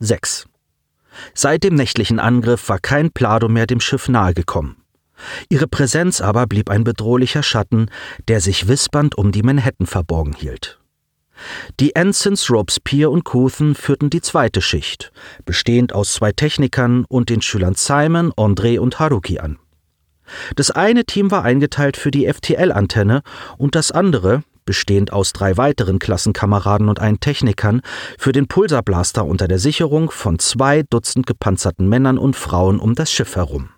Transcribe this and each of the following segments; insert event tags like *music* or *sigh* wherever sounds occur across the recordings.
6. Seit dem nächtlichen Angriff war kein Plado mehr dem Schiff nahegekommen. Ihre Präsenz aber blieb ein bedrohlicher Schatten, der sich wispernd um die Manhattan verborgen hielt. Die Ensigns Robespierre und Couthen führten die zweite Schicht, bestehend aus zwei Technikern und den Schülern Simon, André und Haruki an. Das eine Team war eingeteilt für die FTL-Antenne und das andere, bestehend aus drei weiteren Klassenkameraden und einen Technikern, für den Pulsarblaster unter der Sicherung von zwei Dutzend gepanzerten Männern und Frauen um das Schiff herum.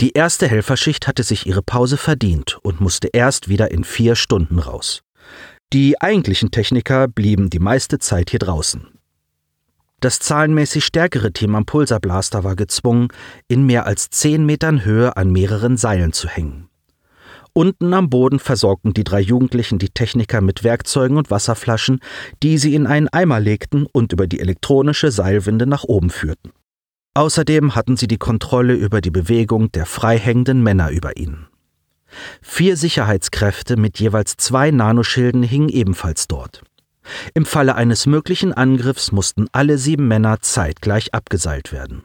Die erste Helferschicht hatte sich ihre Pause verdient und musste erst wieder in vier Stunden raus. Die eigentlichen Techniker blieben die meiste Zeit hier draußen. Das zahlenmäßig stärkere Team am Pulsarblaster war gezwungen, in mehr als zehn Metern Höhe an mehreren Seilen zu hängen. Unten am Boden versorgten die drei Jugendlichen die Techniker mit Werkzeugen und Wasserflaschen, die sie in einen Eimer legten und über die elektronische Seilwinde nach oben führten. Außerdem hatten sie die Kontrolle über die Bewegung der freihängenden Männer über ihnen. Vier Sicherheitskräfte mit jeweils zwei Nanoschilden hingen ebenfalls dort. Im Falle eines möglichen Angriffs mussten alle sieben Männer zeitgleich abgeseilt werden.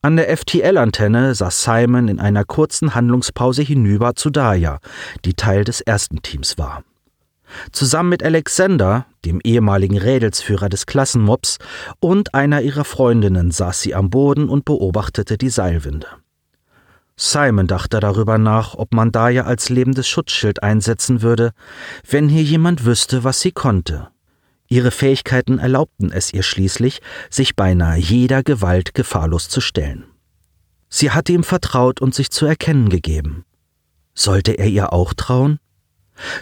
An der FTL-Antenne saß Simon in einer kurzen Handlungspause hinüber zu Daya, die Teil des ersten Teams war. Zusammen mit Alexander, dem ehemaligen Rädelsführer des Klassenmobs, und einer ihrer Freundinnen saß sie am Boden und beobachtete die Seilwinde. Simon dachte darüber nach, ob man Daya als lebendes Schutzschild einsetzen würde, wenn hier jemand wüsste, was sie konnte. Ihre Fähigkeiten erlaubten es ihr schließlich, sich beinahe jeder Gewalt gefahrlos zu stellen. Sie hatte ihm vertraut und sich zu erkennen gegeben. Sollte er ihr auch trauen?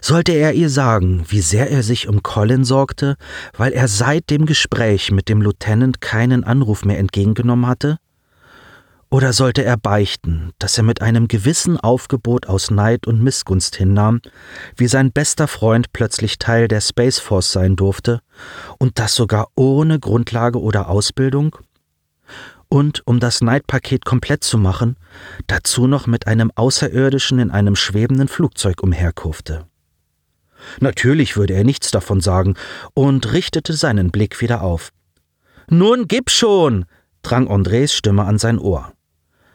Sollte er ihr sagen, wie sehr er sich um Colin sorgte, weil er seit dem Gespräch mit dem Lieutenant keinen Anruf mehr entgegengenommen hatte? Oder sollte er beichten, dass er mit einem gewissen Aufgebot aus Neid und Missgunst hinnahm, wie sein bester Freund plötzlich Teil der Space Force sein durfte, und das sogar ohne Grundlage oder Ausbildung? Und um das Neidpaket komplett zu machen, dazu noch mit einem Außerirdischen in einem schwebenden Flugzeug umherkurfte. Natürlich würde er nichts davon sagen und richtete seinen Blick wieder auf. Nun gib schon! drang Andres Stimme an sein Ohr.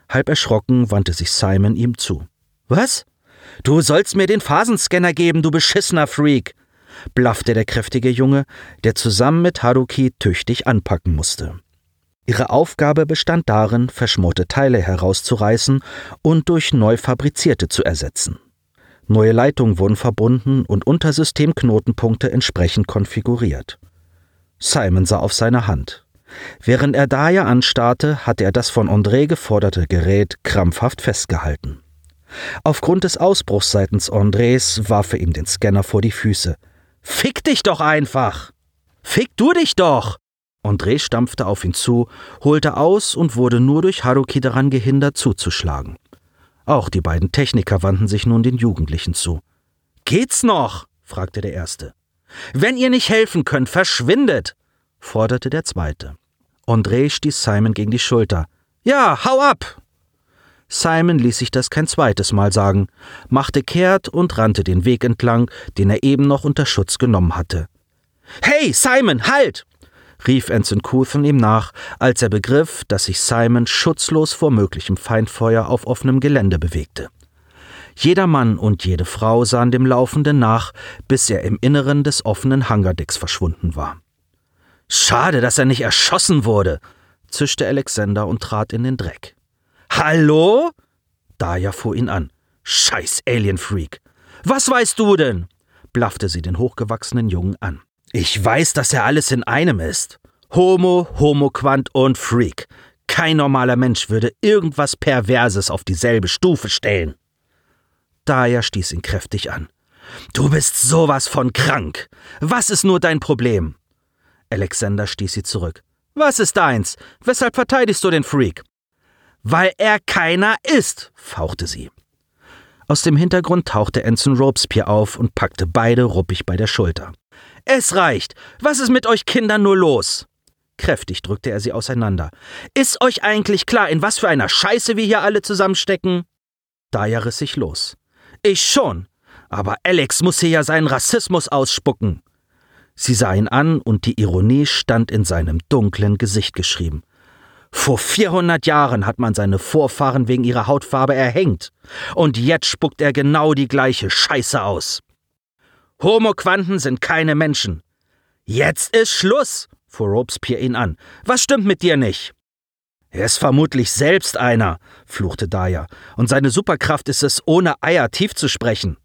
Halb erschrocken wandte sich Simon ihm zu. Was? Du sollst mir den Phasenscanner geben, du beschissener Freak! blaffte der kräftige Junge, der zusammen mit Haruki tüchtig anpacken musste. Ihre Aufgabe bestand darin, verschmorte Teile herauszureißen und durch neu fabrizierte zu ersetzen. Neue Leitungen wurden verbunden und Untersystemknotenpunkte entsprechend konfiguriert. Simon sah auf seine Hand. Während er Daya anstarrte, hatte er das von André geforderte Gerät krampfhaft festgehalten. Aufgrund des Ausbruchs seitens Andrés warf er ihm den Scanner vor die Füße. Fick dich doch einfach! Fick du dich doch! André stampfte auf ihn zu, holte aus und wurde nur durch Haruki daran gehindert, zuzuschlagen. Auch die beiden Techniker wandten sich nun den Jugendlichen zu. Geht's noch? fragte der Erste. Wenn ihr nicht helfen könnt, verschwindet! Forderte der Zweite. André stieß Simon gegen die Schulter. Ja, hau ab! Simon ließ sich das kein zweites Mal sagen, machte kehrt und rannte den Weg entlang, den er eben noch unter Schutz genommen hatte. Hey, Simon, halt! rief Ensign Couthen ihm nach, als er begriff, dass sich Simon schutzlos vor möglichem Feindfeuer auf offenem Gelände bewegte. Jeder Mann und jede Frau sahen dem Laufenden nach, bis er im Inneren des offenen Hangardecks verschwunden war. Schade, dass er nicht erschossen wurde, zischte Alexander und trat in den Dreck. Hallo? Daya fuhr ihn an. Scheiß Alienfreak. Was weißt du denn? blaffte sie den hochgewachsenen Jungen an. Ich weiß, dass er alles in einem ist. Homo, Homoquant und Freak. Kein normaler Mensch würde irgendwas Perverses auf dieselbe Stufe stellen. Daya stieß ihn kräftig an. Du bist sowas von krank. Was ist nur dein Problem? Alexander stieß sie zurück. Was ist deins? Weshalb verteidigst du den Freak? Weil er keiner ist, fauchte sie. Aus dem Hintergrund tauchte Ensign Robespierre auf und packte beide ruppig bei der Schulter. Es reicht. Was ist mit euch Kindern nur los? Kräftig drückte er sie auseinander. Ist euch eigentlich klar, in was für einer Scheiße wir hier alle zusammenstecken? Daya riss sich los. Ich schon. Aber Alex muss hier ja seinen Rassismus ausspucken. Sie sah ihn an und die Ironie stand in seinem dunklen Gesicht geschrieben. Vor 400 Jahren hat man seine Vorfahren wegen ihrer Hautfarbe erhängt. Und jetzt spuckt er genau die gleiche Scheiße aus. Homoquanten sind keine Menschen. Jetzt ist Schluss, fuhr Robespierre ihn an. Was stimmt mit dir nicht? Er ist vermutlich selbst einer, fluchte Daya, und seine Superkraft ist es, ohne Eier tief zu sprechen.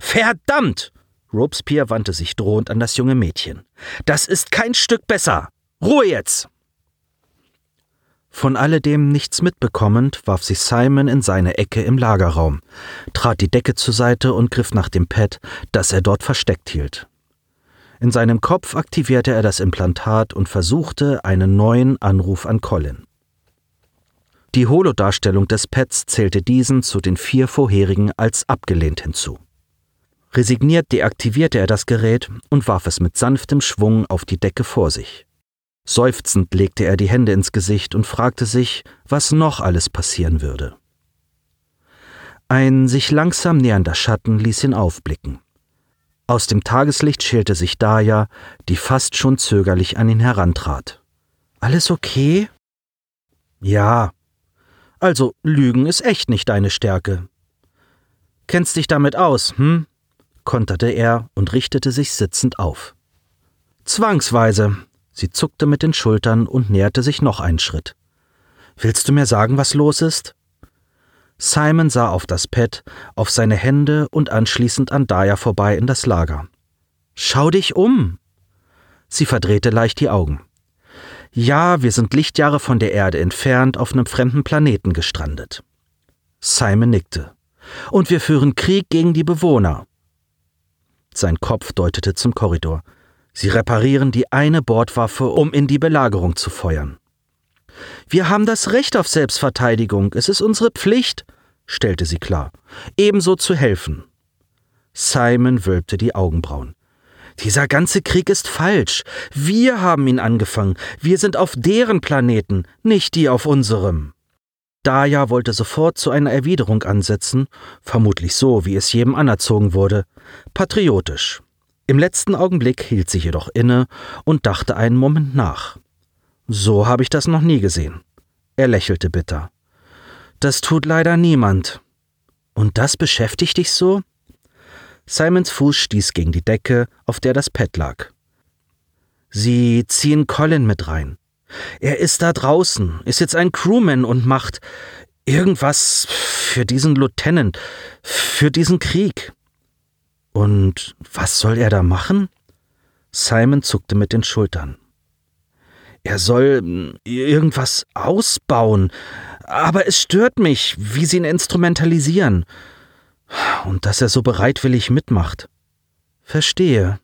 Verdammt! Robespierre wandte sich drohend an das junge Mädchen. Das ist kein Stück besser. Ruhe jetzt! Von alledem nichts mitbekommend, warf sich Simon in seine Ecke im Lagerraum, trat die Decke zur Seite und griff nach dem Pad, das er dort versteckt hielt. In seinem Kopf aktivierte er das Implantat und versuchte einen neuen Anruf an Colin. Die Holodarstellung des Pads zählte diesen zu den vier vorherigen als abgelehnt hinzu. Resigniert deaktivierte er das Gerät und warf es mit sanftem Schwung auf die Decke vor sich. Seufzend legte er die Hände ins Gesicht und fragte sich, was noch alles passieren würde. Ein sich langsam nähernder Schatten ließ ihn aufblicken. Aus dem Tageslicht schälte sich Daya, die fast schon zögerlich an ihn herantrat. Alles okay? Ja. Also, Lügen ist echt nicht deine Stärke. Kennst dich damit aus, hm? Konterte er und richtete sich sitzend auf. Zwangsweise, Sie zuckte mit den Schultern und näherte sich noch einen Schritt. Willst du mir sagen, was los ist? Simon sah auf das Pad, auf seine Hände und anschließend an Daya vorbei in das Lager. Schau dich um! Sie verdrehte leicht die Augen. Ja, wir sind Lichtjahre von der Erde entfernt auf einem fremden Planeten gestrandet. Simon nickte. Und wir führen Krieg gegen die Bewohner. Sein Kopf deutete zum Korridor. Sie reparieren die eine Bordwaffe, um in die Belagerung zu feuern. Wir haben das Recht auf Selbstverteidigung, es ist unsere Pflicht, stellte sie klar, ebenso zu helfen. Simon wölbte die Augenbrauen. Dieser ganze Krieg ist falsch. Wir haben ihn angefangen. Wir sind auf deren Planeten, nicht die auf unserem. Daya wollte sofort zu einer Erwiderung ansetzen, vermutlich so, wie es jedem anerzogen wurde, patriotisch. Im letzten Augenblick hielt sie jedoch inne und dachte einen Moment nach. So habe ich das noch nie gesehen. Er lächelte bitter. Das tut leider niemand. Und das beschäftigt dich so? Simons Fuß stieß gegen die Decke, auf der das Pad lag. Sie ziehen Colin mit rein. Er ist da draußen, ist jetzt ein Crewman und macht irgendwas für diesen Lieutenant, für diesen Krieg. Und was soll er da machen? Simon zuckte mit den Schultern. Er soll hm, irgendwas ausbauen, aber es stört mich, wie sie ihn instrumentalisieren. Und dass er so bereitwillig mitmacht. Verstehe.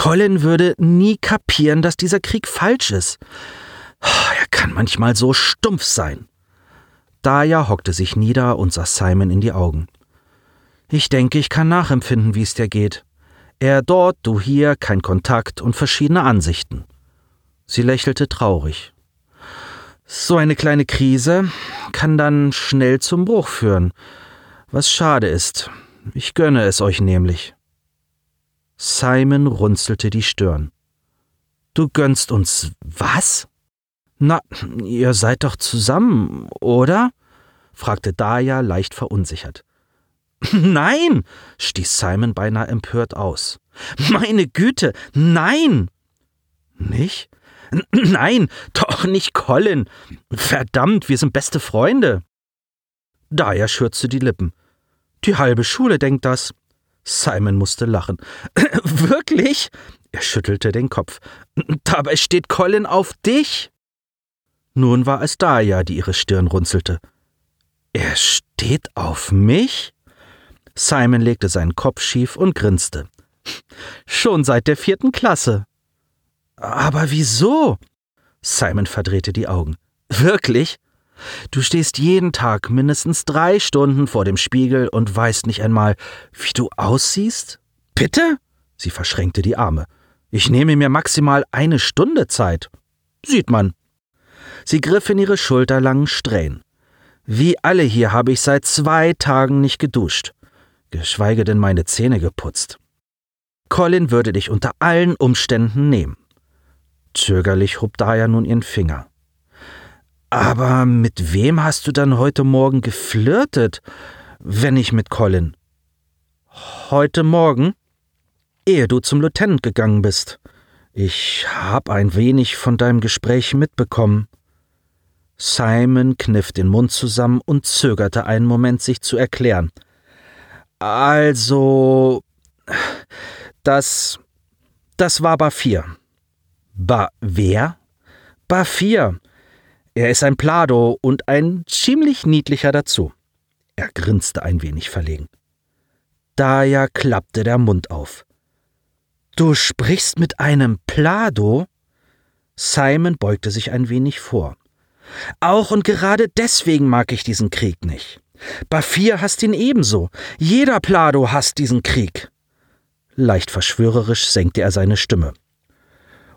Colin würde nie kapieren, dass dieser Krieg falsch ist. Er kann manchmal so stumpf sein. Daya hockte sich nieder und sah Simon in die Augen. Ich denke, ich kann nachempfinden, wie es dir geht. Er dort, du hier, kein Kontakt und verschiedene Ansichten. Sie lächelte traurig. So eine kleine Krise kann dann schnell zum Bruch führen, was schade ist. Ich gönne es euch nämlich. Simon runzelte die Stirn. Du gönnst uns was? Na, ihr seid doch zusammen, oder? fragte Daya leicht verunsichert. *laughs* Nein, stieß Simon beinahe empört aus. Meine Güte, nein! Nicht? *clears throat* Nein, doch nicht Colin. Verdammt, wir sind beste Freunde. Daya schürzte die Lippen. Die halbe Schule denkt das. Simon musste lachen. *clears throat* Wirklich? Er schüttelte den Kopf. Dabei steht Colin auf dich. Nun war es Daya, die ihre Stirn runzelte. Er steht auf mich? Simon legte seinen Kopf schief und grinste. Schon seit der vierten Klasse. Aber wieso? Simon verdrehte die Augen. Wirklich? Du stehst jeden Tag mindestens drei Stunden vor dem Spiegel und weißt nicht einmal, wie du aussiehst? Bitte? Sie verschränkte die Arme. Ich nehme mir maximal eine Stunde Zeit. Sieht man. Sie griff in ihre schulterlangen Strähnen. Wie alle hier habe ich seit zwei Tagen nicht geduscht geschweige denn meine Zähne geputzt. Colin würde dich unter allen Umständen nehmen. Zögerlich hob Daya nun ihren Finger. Aber mit wem hast du dann heute Morgen geflirtet, wenn nicht mit Colin? Heute Morgen? Ehe du zum Lieutenant gegangen bist. Ich hab ein wenig von deinem Gespräch mitbekommen. Simon kniff den Mund zusammen und zögerte einen Moment, sich zu erklären. Also, das, das war Bafir. Ba, wer? Bafir. Er ist ein Plado und ein ziemlich niedlicher dazu. Er grinste ein wenig verlegen. Daher klappte der Mund auf. Du sprichst mit einem Plado? Simon beugte sich ein wenig vor. Auch und gerade deswegen mag ich diesen Krieg nicht. Bafir hasst ihn ebenso. Jeder Plado hasst diesen Krieg. Leicht verschwörerisch senkte er seine Stimme.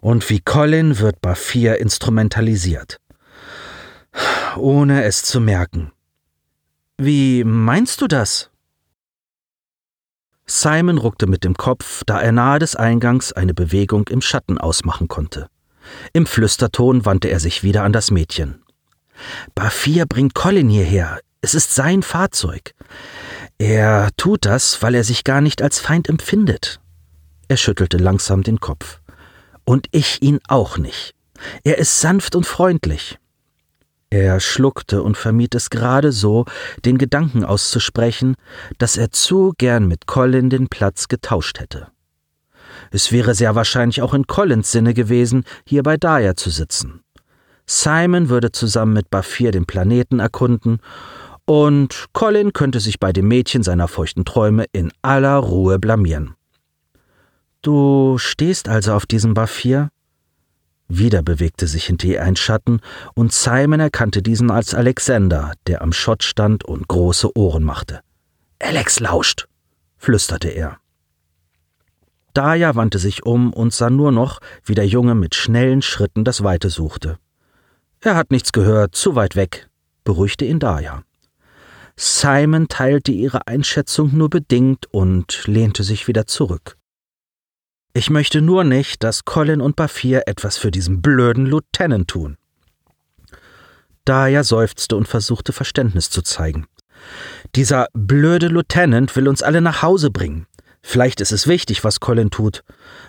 Und wie Colin wird Bafir instrumentalisiert. Ohne es zu merken. Wie meinst du das? Simon ruckte mit dem Kopf, da er nahe des Eingangs eine Bewegung im Schatten ausmachen konnte. Im Flüsterton wandte er sich wieder an das Mädchen. Bafir bringt Colin hierher. Es ist sein Fahrzeug. Er tut das, weil er sich gar nicht als Feind empfindet. Er schüttelte langsam den Kopf. Und ich ihn auch nicht. Er ist sanft und freundlich. Er schluckte und vermied es gerade so, den Gedanken auszusprechen, dass er zu gern mit Colin den Platz getauscht hätte. Es wäre sehr wahrscheinlich auch in Collins Sinne gewesen, hier bei Daya zu sitzen. Simon würde zusammen mit Bafir den Planeten erkunden und Colin könnte sich bei dem Mädchen seiner feuchten Träume in aller Ruhe blamieren. Du stehst also auf diesem Bafir? Wieder bewegte sich hinter ihr ein Schatten, und Simon erkannte diesen als Alexander, der am Schott stand und große Ohren machte. Alex lauscht, flüsterte er. Daya wandte sich um und sah nur noch, wie der Junge mit schnellen Schritten das Weite suchte. Er hat nichts gehört, zu weit weg, beruhigte ihn Daya. Simon teilte ihre Einschätzung nur bedingt und lehnte sich wieder zurück. Ich möchte nur nicht, dass Colin und Bafir etwas für diesen blöden Lieutenant tun. Daya seufzte und versuchte Verständnis zu zeigen. Dieser blöde Lieutenant will uns alle nach Hause bringen. Vielleicht ist es wichtig, was Colin tut.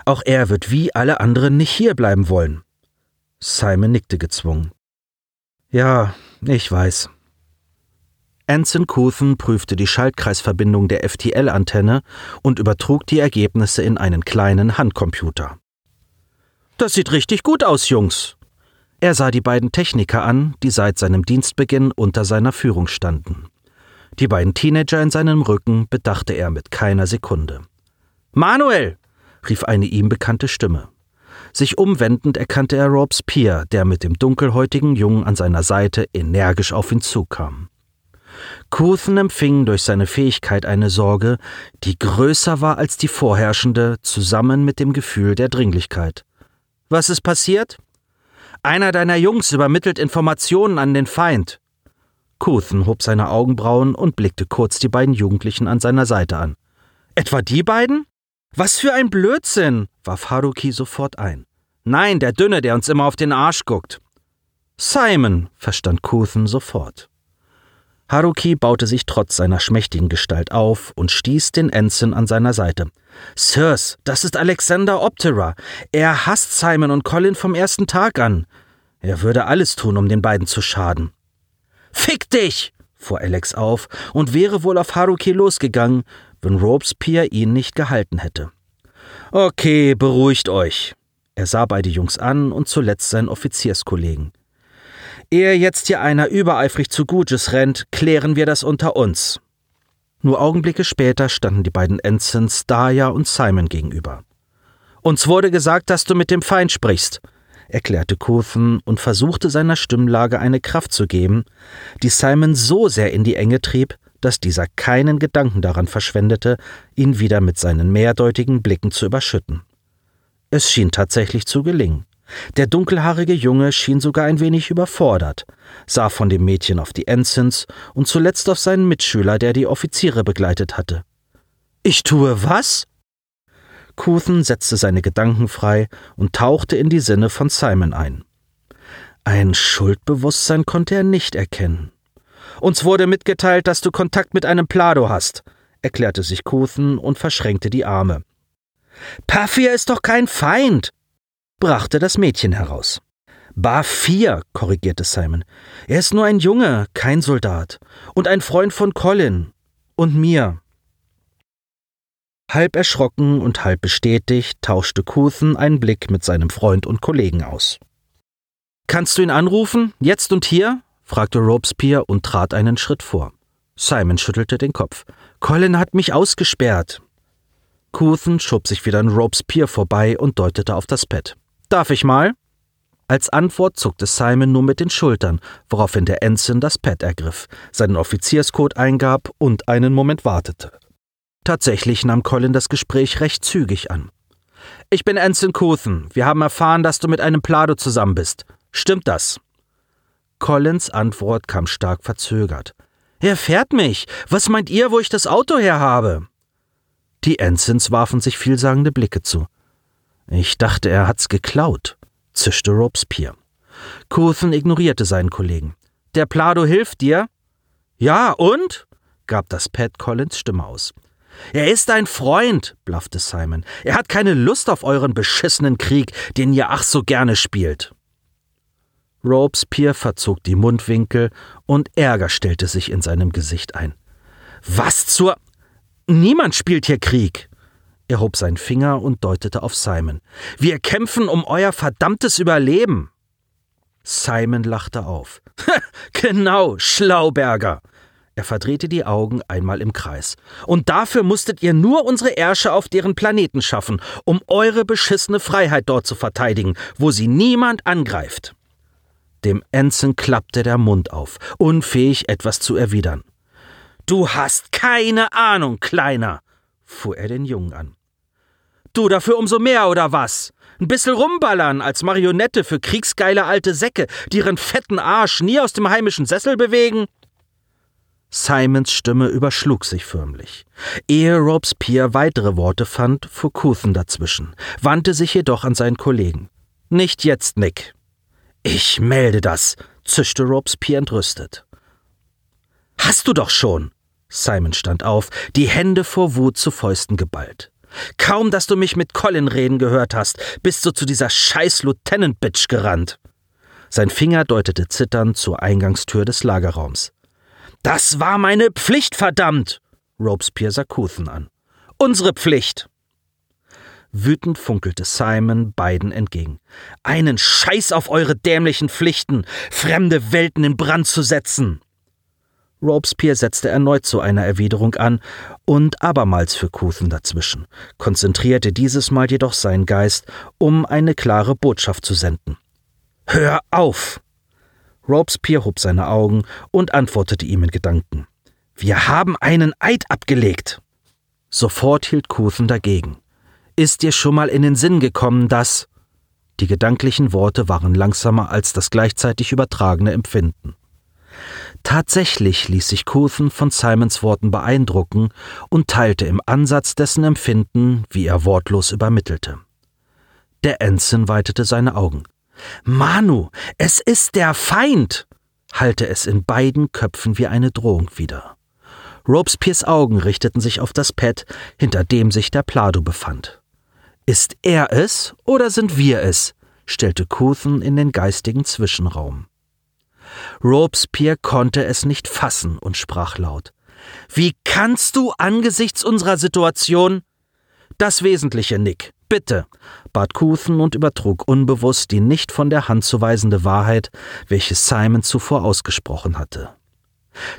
Auch er wird wie alle anderen nicht hierbleiben wollen. Simon nickte gezwungen. Ja, ich weiß. Anson Couthen prüfte die Schaltkreisverbindung der FTL-Antenne und übertrug die Ergebnisse in einen kleinen Handcomputer. Das sieht richtig gut aus, Jungs. Er sah die beiden Techniker an, die seit seinem Dienstbeginn unter seiner Führung standen. Die beiden Teenager in seinem Rücken bedachte er mit keiner Sekunde. Manuel! rief eine ihm bekannte Stimme. Sich umwendend erkannte er Robespierre, der mit dem dunkelhäutigen Jungen an seiner Seite energisch auf ihn zukam. Couthen empfing durch seine Fähigkeit eine Sorge, die größer war als die vorherrschende, zusammen mit dem Gefühl der Dringlichkeit. Was ist passiert? Einer deiner Jungs übermittelt Informationen an den Feind. Couthen hob seine Augenbrauen und blickte kurz die beiden Jugendlichen an seiner Seite an. Etwa die beiden? Was für ein Blödsinn, warf Haruki sofort ein. Nein, der Dünne, der uns immer auf den Arsch guckt. Simon, verstand Couthen sofort. Haruki baute sich trotz seiner schmächtigen Gestalt auf und stieß den Ensign an seiner Seite. Sirs, das ist Alexander Optera. Er hasst Simon und Colin vom ersten Tag an. Er würde alles tun, um den beiden zu schaden. Fick dich! fuhr Alex auf und wäre wohl auf Haruki losgegangen, wenn Robespierre ihn nicht gehalten hätte. Okay, beruhigt euch. Er sah beide Jungs an und zuletzt seinen Offizierskollegen. Ehe jetzt hier einer übereifrig zu Gutes rennt, klären wir das unter uns. Nur Augenblicke später standen die beiden Ensigns Daya und Simon gegenüber. Uns wurde gesagt, dass du mit dem Feind sprichst, erklärte Couthen und versuchte seiner Stimmlage eine Kraft zu geben, die Simon so sehr in die Enge trieb, dass dieser keinen Gedanken daran verschwendete, ihn wieder mit seinen mehrdeutigen Blicken zu überschütten. Es schien tatsächlich zu gelingen. Der dunkelhaarige Junge schien sogar ein wenig überfordert, sah von dem Mädchen auf die Ensigns und zuletzt auf seinen Mitschüler, der die Offiziere begleitet hatte. Ich tue was? Couthen setzte seine Gedanken frei und tauchte in die Sinne von Simon ein. Ein Schuldbewusstsein konnte er nicht erkennen. Uns wurde mitgeteilt, dass du Kontakt mit einem Plado hast, erklärte sich Couthen und verschränkte die Arme. Paffir ist doch kein Feind, brachte das Mädchen heraus. Bar 4, korrigierte Simon. Er ist nur ein Junge, kein Soldat. Und ein Freund von Colin. Und mir. Halb erschrocken und halb bestätigt tauschte Couthen einen Blick mit seinem Freund und Kollegen aus. Kannst du ihn anrufen, jetzt und hier? fragte Robespierre und trat einen Schritt vor. Simon schüttelte den Kopf. Colin hat mich ausgesperrt. Couthen schob sich wieder an Robespierre vorbei und deutete auf das Bett. Darf ich mal? Als Antwort zuckte Simon nur mit den Schultern, woraufhin der Ensign das Pad ergriff, seinen Offizierscode eingab und einen Moment wartete. Tatsächlich nahm Colin das Gespräch recht zügig an. Ich bin Ensign Couthen. Wir haben erfahren, dass du mit einem Plado zusammen bist. Stimmt das? Collins Antwort kam stark verzögert. Er fährt mich. Was meint ihr, wo ich das Auto her habe? Die Ensigns warfen sich vielsagende Blicke zu. Ich dachte, er hat's geklaut, zischte Robespierre. Couthen ignorierte seinen Kollegen. Der Plado hilft dir? Ja, und? gab das Pat Collins Stimme aus. Er ist ein Freund, blaffte Simon. Er hat keine Lust auf euren beschissenen Krieg, den ihr ach so gerne spielt. Robespierre verzog die Mundwinkel und Ärger stellte sich in seinem Gesicht ein. Was zur. Niemand spielt hier Krieg. Er hob seinen Finger und deutete auf Simon. Wir kämpfen um euer verdammtes Überleben. Simon lachte auf. *laughs* genau, Schlauberger. Er verdrehte die Augen einmal im Kreis. Und dafür musstet ihr nur unsere Ärsche auf deren Planeten schaffen, um eure beschissene Freiheit dort zu verteidigen, wo sie niemand angreift. Dem Ensign klappte der Mund auf, unfähig etwas zu erwidern. Du hast keine Ahnung, Kleiner, fuhr er den Jungen an. Du dafür umso mehr, oder was? Ein bisschen rumballern als Marionette für kriegsgeile alte Säcke, die ihren fetten Arsch nie aus dem heimischen Sessel bewegen? Simons Stimme überschlug sich förmlich. Ehe Robespierre weitere Worte fand, fuhr Couthen dazwischen, wandte sich jedoch an seinen Kollegen. Nicht jetzt, Nick. Ich melde das, zischte Robespierre entrüstet. Hast du doch schon. Simon stand auf, die Hände vor Wut zu Fäusten geballt. Kaum, dass du mich mit Colin reden gehört hast, bist du zu dieser scheiß Lieutenant-Bitch gerannt. Sein Finger deutete zitternd zur Eingangstür des Lagerraums. Das war meine Pflicht, verdammt! Robespierre sah Couthen an. Unsere Pflicht! Wütend funkelte Simon beiden entgegen. Einen Scheiß auf eure dämlichen Pflichten, fremde Welten in Brand zu setzen! Robespierre setzte erneut zu einer Erwiderung an und abermals für Couthen dazwischen, konzentrierte dieses Mal jedoch seinen Geist, um eine klare Botschaft zu senden. Hör auf! Robespierre hob seine Augen und antwortete ihm in Gedanken. Wir haben einen Eid abgelegt. Sofort hielt Couthen dagegen. Ist dir schon mal in den Sinn gekommen, dass. Die gedanklichen Worte waren langsamer als das gleichzeitig übertragene Empfinden. Tatsächlich ließ sich Couthen von Simons Worten beeindrucken und teilte im Ansatz dessen Empfinden, wie er wortlos übermittelte. Der Ensign weitete seine Augen. Manu, es ist der Feind! hallte es in beiden Köpfen wie eine Drohung wieder. Robespierres Augen richteten sich auf das Pad, hinter dem sich der Plado befand. Ist er es oder sind wir es? stellte Couthen in den geistigen Zwischenraum. Robespierre konnte es nicht fassen und sprach laut. Wie kannst du angesichts unserer Situation? Das Wesentliche, Nick. Bitte, bat Couthen und übertrug unbewusst die nicht von der Hand zu weisende Wahrheit, welche Simon zuvor ausgesprochen hatte.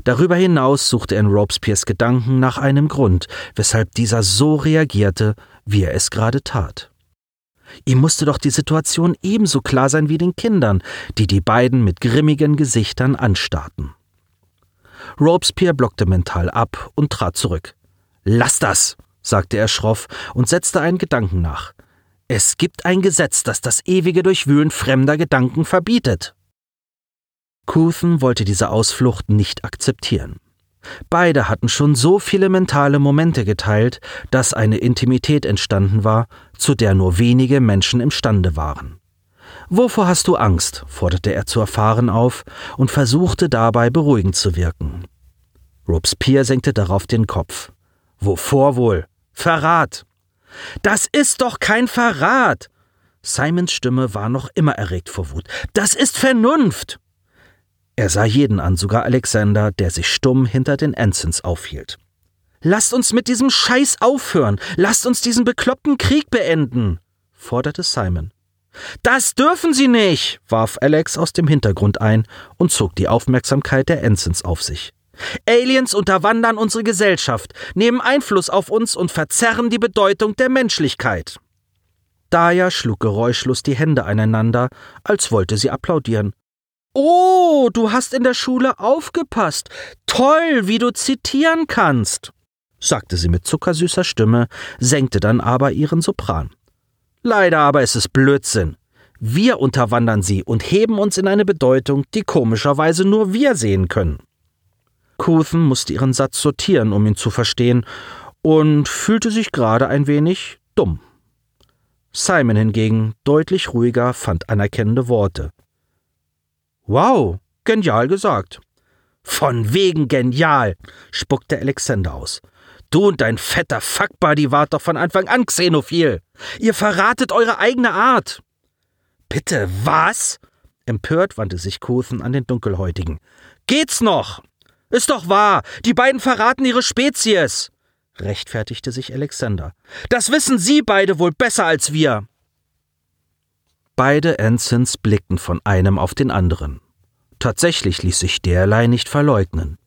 Darüber hinaus suchte er in Robespierres Gedanken nach einem Grund, weshalb dieser so reagierte, wie er es gerade tat. Ihm musste doch die Situation ebenso klar sein wie den Kindern, die die beiden mit grimmigen Gesichtern anstarrten. Robespierre blockte mental ab und trat zurück. Lass das! sagte er schroff und setzte einen Gedanken nach. Es gibt ein Gesetz, das das ewige Durchwühlen fremder Gedanken verbietet. Couthen wollte diese Ausflucht nicht akzeptieren. Beide hatten schon so viele mentale Momente geteilt, dass eine Intimität entstanden war, zu der nur wenige Menschen imstande waren. Wovor hast du Angst? forderte er zu erfahren auf und versuchte dabei beruhigend zu wirken. Robespierre senkte darauf den Kopf. Wovor wohl? Verrat! Das ist doch kein Verrat! Simons Stimme war noch immer erregt vor Wut. Das ist Vernunft! Er sah jeden an, sogar Alexander, der sich stumm hinter den Ensigns aufhielt. Lasst uns mit diesem Scheiß aufhören! Lasst uns diesen bekloppten Krieg beenden! forderte Simon. Das dürfen Sie nicht! warf Alex aus dem Hintergrund ein und zog die Aufmerksamkeit der Ensigns auf sich. Aliens unterwandern unsere Gesellschaft, nehmen Einfluss auf uns und verzerren die Bedeutung der Menschlichkeit. Daya schlug geräuschlos die Hände aneinander, als wollte sie applaudieren. Oh, du hast in der Schule aufgepasst. Toll, wie du zitieren kannst, sagte sie mit zuckersüßer Stimme, senkte dann aber ihren Sopran. Leider aber ist es Blödsinn. Wir unterwandern sie und heben uns in eine Bedeutung, die komischerweise nur wir sehen können. Couthen musste ihren Satz sortieren, um ihn zu verstehen, und fühlte sich gerade ein wenig dumm. Simon hingegen, deutlich ruhiger, fand anerkennende Worte. Wow, genial gesagt. Von wegen genial, spuckte Alexander aus. Du und dein fetter Fuckbuddy wart doch von Anfang an xenophil. Ihr verratet eure eigene Art. Bitte, was? Empört wandte sich Kothen an den Dunkelhäutigen. Geht's noch? Ist doch wahr, die beiden verraten ihre Spezies, rechtfertigte sich Alexander. Das wissen Sie beide wohl besser als wir. Beide Ensigns blickten von einem auf den anderen. Tatsächlich ließ sich derlei nicht verleugnen.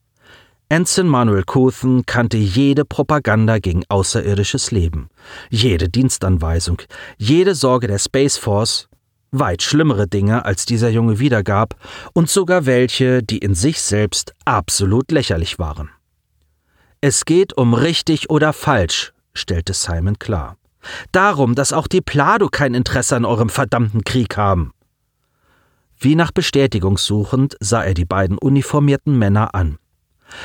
Ensign Manuel Couthen kannte jede Propaganda gegen außerirdisches Leben, jede Dienstanweisung, jede Sorge der Space Force, weit schlimmere Dinge, als dieser Junge wiedergab, und sogar welche, die in sich selbst absolut lächerlich waren. Es geht um richtig oder falsch, stellte Simon klar. Darum, dass auch die Plado kein Interesse an eurem verdammten Krieg haben. Wie nach Bestätigung suchend sah er die beiden uniformierten Männer an.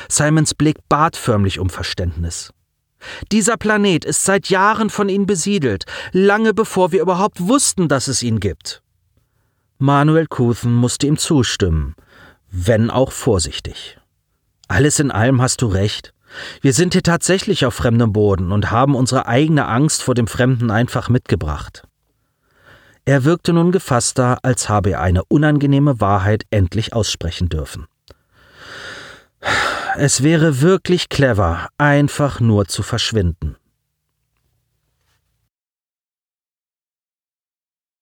Simons Blick bat förmlich um Verständnis. Dieser Planet ist seit Jahren von ihnen besiedelt, lange bevor wir überhaupt wussten, dass es ihn gibt. Manuel Couthen musste ihm zustimmen, wenn auch vorsichtig. Alles in allem hast du recht. Wir sind hier tatsächlich auf fremdem Boden und haben unsere eigene Angst vor dem Fremden einfach mitgebracht. Er wirkte nun gefasster, als habe er eine unangenehme Wahrheit endlich aussprechen dürfen. Es wäre wirklich clever, einfach nur zu verschwinden.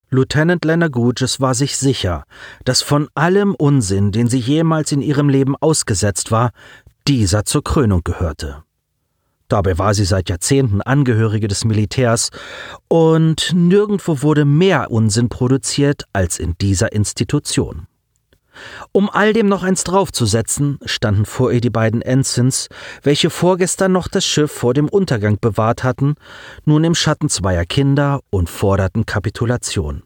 Lieutenant Leonard Gugges war sich sicher, dass von allem Unsinn, den sie jemals in ihrem Leben ausgesetzt war, dieser zur Krönung gehörte. Dabei war sie seit Jahrzehnten Angehörige des Militärs, und nirgendwo wurde mehr Unsinn produziert als in dieser Institution. Um all dem noch eins draufzusetzen, standen vor ihr die beiden Ensigns, welche vorgestern noch das Schiff vor dem Untergang bewahrt hatten, nun im Schatten zweier Kinder und forderten Kapitulation.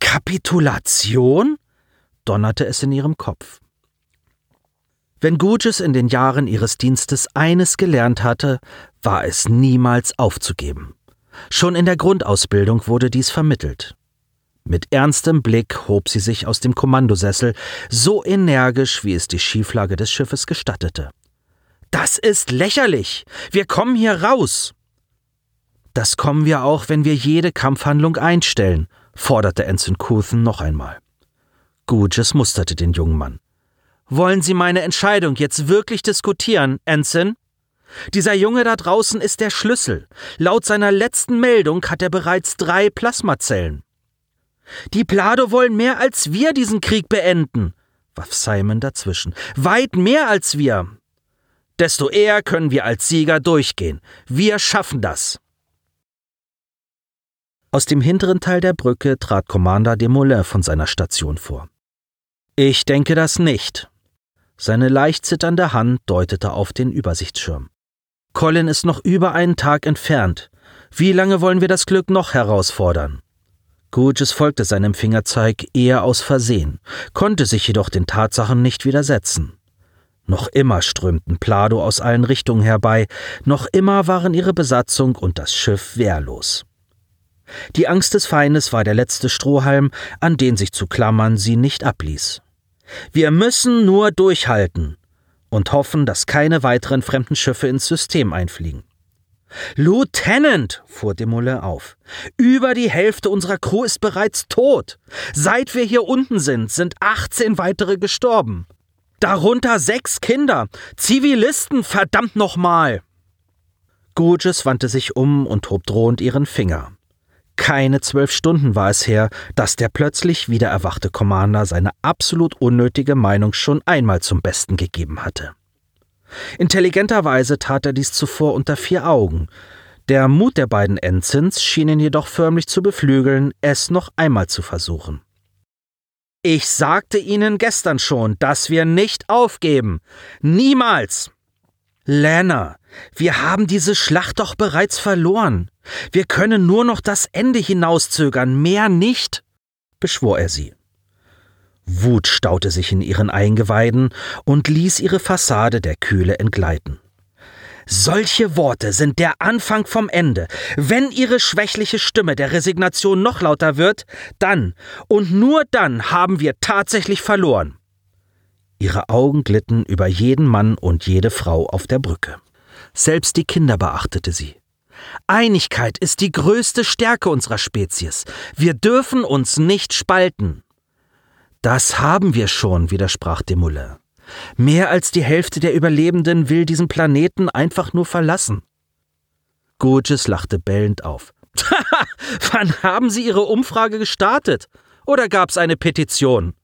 Kapitulation? donnerte es in ihrem Kopf. Wenn Gugis in den Jahren ihres Dienstes eines gelernt hatte, war es niemals aufzugeben. Schon in der Grundausbildung wurde dies vermittelt. Mit ernstem Blick hob sie sich aus dem Kommandosessel, so energisch, wie es die Schieflage des Schiffes gestattete. Das ist lächerlich. Wir kommen hier raus. Das kommen wir auch, wenn wir jede Kampfhandlung einstellen, forderte Ensign Couthen noch einmal. Gugis musterte den jungen Mann. Wollen Sie meine Entscheidung jetzt wirklich diskutieren, Ensign? Dieser Junge da draußen ist der Schlüssel. Laut seiner letzten Meldung hat er bereits drei Plasmazellen. Die Plado wollen mehr als wir diesen Krieg beenden, warf Simon dazwischen. Weit mehr als wir. Desto eher können wir als Sieger durchgehen. Wir schaffen das. Aus dem hinteren Teil der Brücke trat Commander Desmoulins von seiner Station vor. Ich denke das nicht. Seine leicht zitternde Hand deutete auf den Übersichtsschirm. Colin ist noch über einen Tag entfernt. Wie lange wollen wir das Glück noch herausfordern? Gurgis folgte seinem Fingerzeig eher aus Versehen, konnte sich jedoch den Tatsachen nicht widersetzen. Noch immer strömten Plado aus allen Richtungen herbei, noch immer waren ihre Besatzung und das Schiff wehrlos. Die Angst des Feindes war der letzte Strohhalm, an den sich zu klammern sie nicht abließ. Wir müssen nur durchhalten und hoffen, dass keine weiteren fremden Schiffe ins System einfliegen. Lieutenant, fuhr Demoulin auf, über die Hälfte unserer Crew ist bereits tot. Seit wir hier unten sind, sind 18 weitere gestorben. Darunter sechs Kinder, Zivilisten, verdammt nochmal. Gurgis wandte sich um und hob drohend ihren Finger. Keine zwölf Stunden war es her, dass der plötzlich wieder erwachte Commander seine absolut unnötige Meinung schon einmal zum Besten gegeben hatte. Intelligenterweise tat er dies zuvor unter vier Augen. Der Mut der beiden Ensigns schien ihn jedoch förmlich zu beflügeln, es noch einmal zu versuchen. Ich sagte Ihnen gestern schon, dass wir nicht aufgeben. Niemals. Lana, wir haben diese Schlacht doch bereits verloren. Wir können nur noch das Ende hinauszögern, mehr nicht, beschwor er sie. Wut staute sich in ihren Eingeweiden und ließ ihre Fassade der Kühle entgleiten. Solche Worte sind der Anfang vom Ende. Wenn ihre schwächliche Stimme der Resignation noch lauter wird, dann und nur dann haben wir tatsächlich verloren. Ihre Augen glitten über jeden Mann und jede Frau auf der Brücke. Selbst die Kinder beachtete sie. Einigkeit ist die größte Stärke unserer Spezies. Wir dürfen uns nicht spalten. Das haben wir schon, widersprach Demoulin. Mehr als die Hälfte der Überlebenden will diesen Planeten einfach nur verlassen. Gurgis lachte bellend auf. *laughs* Wann haben Sie Ihre Umfrage gestartet? Oder gab's eine Petition?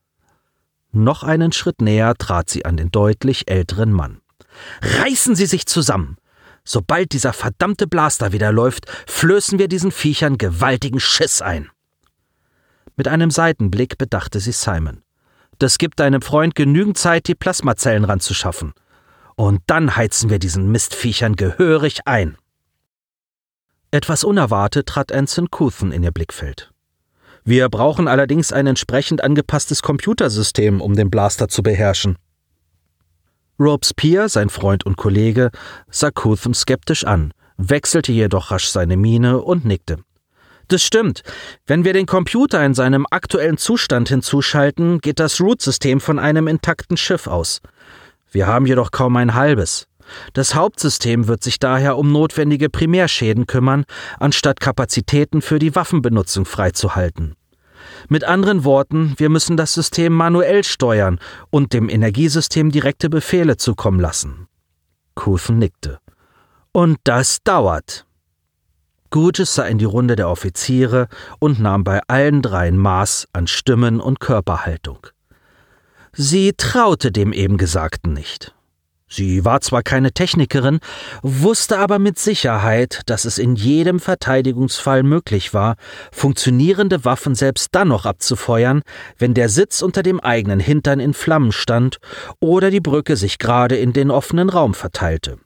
Noch einen Schritt näher trat sie an den deutlich älteren Mann. Reißen Sie sich zusammen! Sobald dieser verdammte Blaster wieder läuft, flößen wir diesen Viechern gewaltigen Schiss ein. Mit einem Seitenblick bedachte sie Simon. Das gibt deinem Freund genügend Zeit, die Plasmazellen ranzuschaffen. Und dann heizen wir diesen Mistviechern gehörig ein. Etwas unerwartet trat Anson Couthen in ihr Blickfeld. Wir brauchen allerdings ein entsprechend angepasstes Computersystem, um den Blaster zu beherrschen. Robespierre, sein Freund und Kollege, sah Couthen skeptisch an, wechselte jedoch rasch seine Miene und nickte. Das stimmt. Wenn wir den Computer in seinem aktuellen Zustand hinzuschalten, geht das Root-System von einem intakten Schiff aus. Wir haben jedoch kaum ein halbes. Das Hauptsystem wird sich daher um notwendige Primärschäden kümmern, anstatt Kapazitäten für die Waffenbenutzung freizuhalten. Mit anderen Worten, wir müssen das System manuell steuern und dem Energiesystem direkte Befehle zukommen lassen. Kuthen nickte. Und das dauert. Gurgis sah in die Runde der Offiziere und nahm bei allen dreien Maß an Stimmen und Körperhaltung. Sie traute dem eben Gesagten nicht. Sie war zwar keine Technikerin, wusste aber mit Sicherheit, dass es in jedem Verteidigungsfall möglich war, funktionierende Waffen selbst dann noch abzufeuern, wenn der Sitz unter dem eigenen Hintern in Flammen stand oder die Brücke sich gerade in den offenen Raum verteilte.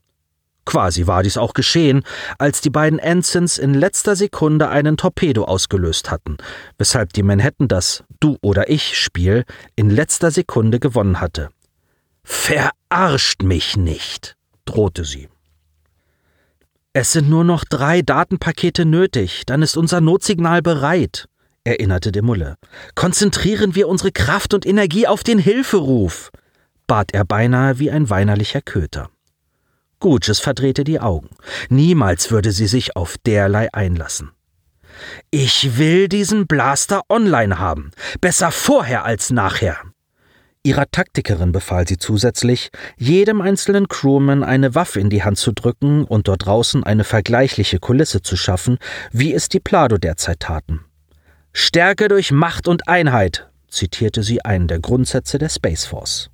Quasi war dies auch geschehen, als die beiden Ensigns in letzter Sekunde einen Torpedo ausgelöst hatten, weshalb die Manhattan das Du oder ich Spiel in letzter Sekunde gewonnen hatte. Verarscht mich nicht, drohte sie. Es sind nur noch drei Datenpakete nötig, dann ist unser Notsignal bereit, erinnerte de Mulle. Konzentrieren wir unsere Kraft und Energie auf den Hilferuf, bat er beinahe wie ein weinerlicher Köter. Gutsches verdrehte die Augen. Niemals würde sie sich auf derlei einlassen. Ich will diesen Blaster online haben. Besser vorher als nachher. Ihrer Taktikerin befahl sie zusätzlich, jedem einzelnen Crewman eine Waffe in die Hand zu drücken und dort draußen eine vergleichliche Kulisse zu schaffen, wie es die Plado derzeit taten. Stärke durch Macht und Einheit, zitierte sie einen der Grundsätze der Space Force.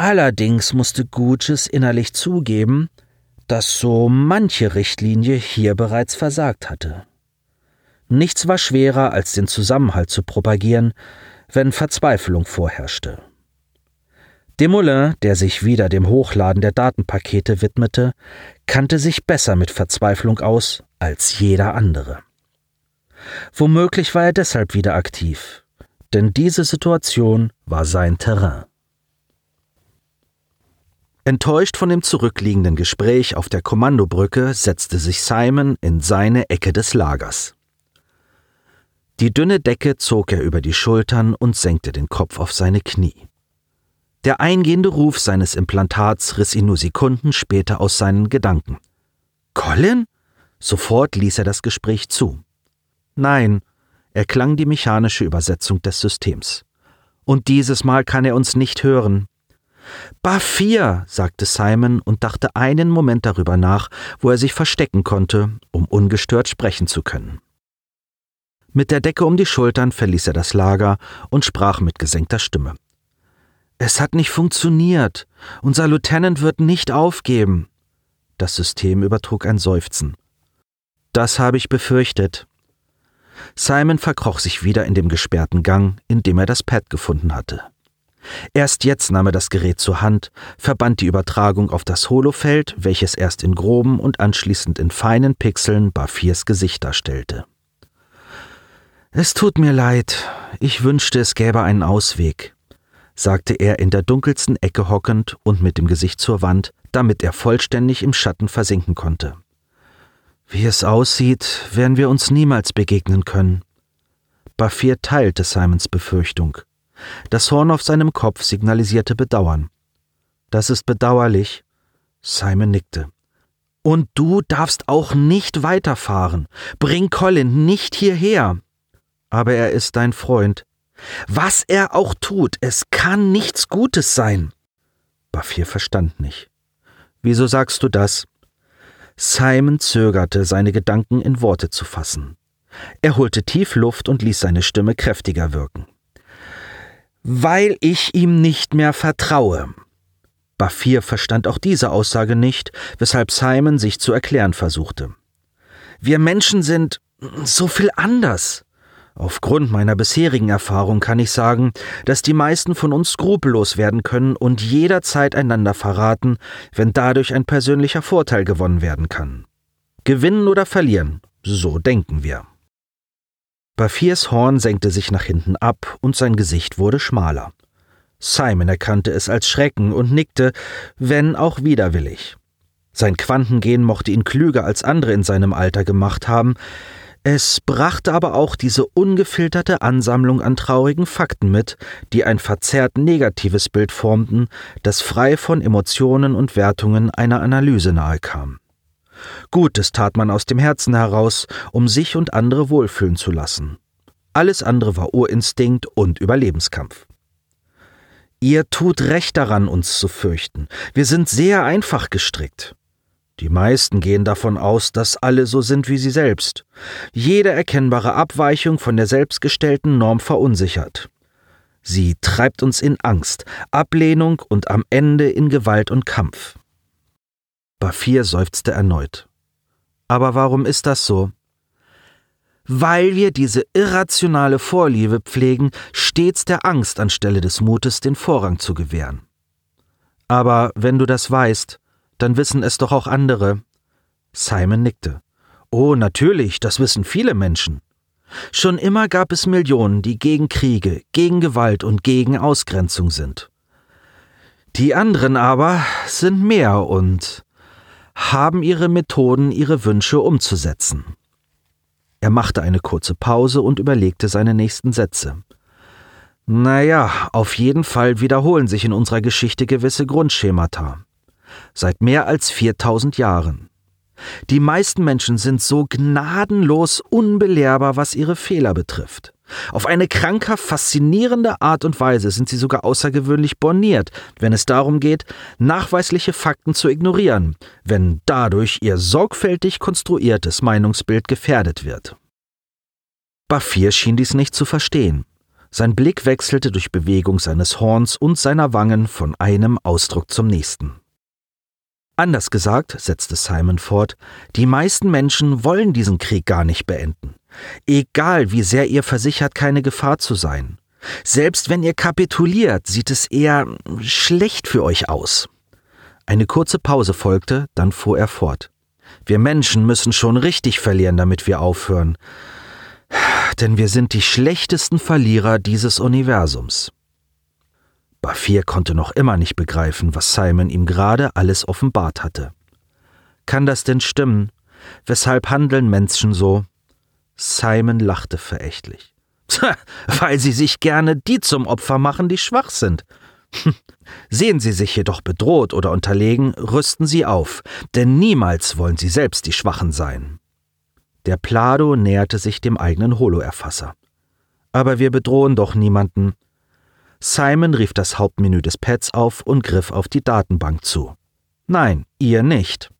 Allerdings musste Guges innerlich zugeben, dass so manche Richtlinie hier bereits versagt hatte. Nichts war schwerer, als den Zusammenhalt zu propagieren, wenn Verzweiflung vorherrschte. Demoulin, der sich wieder dem Hochladen der Datenpakete widmete, kannte sich besser mit Verzweiflung aus als jeder andere. Womöglich war er deshalb wieder aktiv, denn diese Situation war sein Terrain. Enttäuscht von dem zurückliegenden Gespräch auf der Kommandobrücke setzte sich Simon in seine Ecke des Lagers. Die dünne Decke zog er über die Schultern und senkte den Kopf auf seine Knie. Der eingehende Ruf seines Implantats riss ihn nur Sekunden später aus seinen Gedanken. Colin? Sofort ließ er das Gespräch zu. Nein, erklang die mechanische Übersetzung des Systems. Und dieses Mal kann er uns nicht hören. Bafir, sagte Simon und dachte einen Moment darüber nach, wo er sich verstecken konnte, um ungestört sprechen zu können. Mit der Decke um die Schultern verließ er das Lager und sprach mit gesenkter Stimme. Es hat nicht funktioniert. Unser Lieutenant wird nicht aufgeben. Das System übertrug ein Seufzen. Das habe ich befürchtet. Simon verkroch sich wieder in dem gesperrten Gang, in dem er das Pad gefunden hatte. Erst jetzt nahm er das Gerät zur Hand, verband die Übertragung auf das Holofeld, welches erst in groben und anschließend in feinen Pixeln Bafirs Gesicht darstellte. Es tut mir leid, ich wünschte, es gäbe einen Ausweg, sagte er in der dunkelsten Ecke hockend und mit dem Gesicht zur Wand, damit er vollständig im Schatten versinken konnte. Wie es aussieht, werden wir uns niemals begegnen können. Bafir teilte Simons Befürchtung. Das Horn auf seinem Kopf signalisierte Bedauern. Das ist bedauerlich. Simon nickte. Und du darfst auch nicht weiterfahren. Bring Colin nicht hierher aber er ist dein Freund. Was er auch tut, es kann nichts Gutes sein. Bafir verstand nicht. Wieso sagst du das? Simon zögerte, seine Gedanken in Worte zu fassen. Er holte tief Luft und ließ seine Stimme kräftiger wirken. Weil ich ihm nicht mehr vertraue. Bafir verstand auch diese Aussage nicht, weshalb Simon sich zu erklären versuchte. Wir Menschen sind so viel anders. Aufgrund meiner bisherigen Erfahrung kann ich sagen, dass die meisten von uns skrupellos werden können und jederzeit einander verraten, wenn dadurch ein persönlicher Vorteil gewonnen werden kann. Gewinnen oder verlieren, so denken wir. Bafirs Horn senkte sich nach hinten ab und sein Gesicht wurde schmaler. Simon erkannte es als Schrecken und nickte, wenn auch widerwillig. Sein Quantengehen mochte ihn klüger als andere in seinem Alter gemacht haben, es brachte aber auch diese ungefilterte Ansammlung an traurigen Fakten mit, die ein verzerrt negatives Bild formten, das frei von Emotionen und Wertungen einer Analyse nahekam. Gutes tat man aus dem Herzen heraus, um sich und andere wohlfühlen zu lassen. Alles andere war Urinstinkt und Überlebenskampf. Ihr tut recht daran, uns zu fürchten. Wir sind sehr einfach gestrickt. Die meisten gehen davon aus, dass alle so sind wie sie selbst. Jede erkennbare Abweichung von der selbstgestellten Norm verunsichert. Sie treibt uns in Angst, Ablehnung und am Ende in Gewalt und Kampf. Bafir seufzte erneut. Aber warum ist das so? Weil wir diese irrationale Vorliebe pflegen, stets der Angst anstelle des Mutes den Vorrang zu gewähren. Aber wenn du das weißt, dann wissen es doch auch andere. Simon nickte. Oh, natürlich, das wissen viele Menschen. Schon immer gab es Millionen, die gegen Kriege, gegen Gewalt und gegen Ausgrenzung sind. Die anderen aber sind mehr und haben ihre Methoden, ihre Wünsche umzusetzen. Er machte eine kurze Pause und überlegte seine nächsten Sätze. Naja, auf jeden Fall wiederholen sich in unserer Geschichte gewisse Grundschemata seit mehr als 4000 Jahren. Die meisten Menschen sind so gnadenlos unbelehrbar, was ihre Fehler betrifft. Auf eine krankhaft faszinierende Art und Weise sind sie sogar außergewöhnlich borniert, wenn es darum geht, nachweisliche Fakten zu ignorieren, wenn dadurch ihr sorgfältig konstruiertes Meinungsbild gefährdet wird. Bafir schien dies nicht zu verstehen. Sein Blick wechselte durch Bewegung seines Horns und seiner Wangen von einem Ausdruck zum nächsten. Anders gesagt, setzte Simon fort, die meisten Menschen wollen diesen Krieg gar nicht beenden. Egal, wie sehr ihr versichert, keine Gefahr zu sein. Selbst wenn ihr kapituliert, sieht es eher schlecht für euch aus. Eine kurze Pause folgte, dann fuhr er fort. Wir Menschen müssen schon richtig verlieren, damit wir aufhören. Denn wir sind die schlechtesten Verlierer dieses Universums. Bafir konnte noch immer nicht begreifen, was Simon ihm gerade alles offenbart hatte. Kann das denn stimmen? Weshalb handeln Menschen so? Simon lachte verächtlich. Weil sie sich gerne die zum Opfer machen, die schwach sind. *laughs* Sehen sie sich jedoch bedroht oder unterlegen, rüsten sie auf, denn niemals wollen sie selbst die Schwachen sein. Der Plado näherte sich dem eigenen Holo-Erfasser. Aber wir bedrohen doch niemanden. Simon rief das Hauptmenü des Pads auf und griff auf die Datenbank zu. Nein, ihr nicht.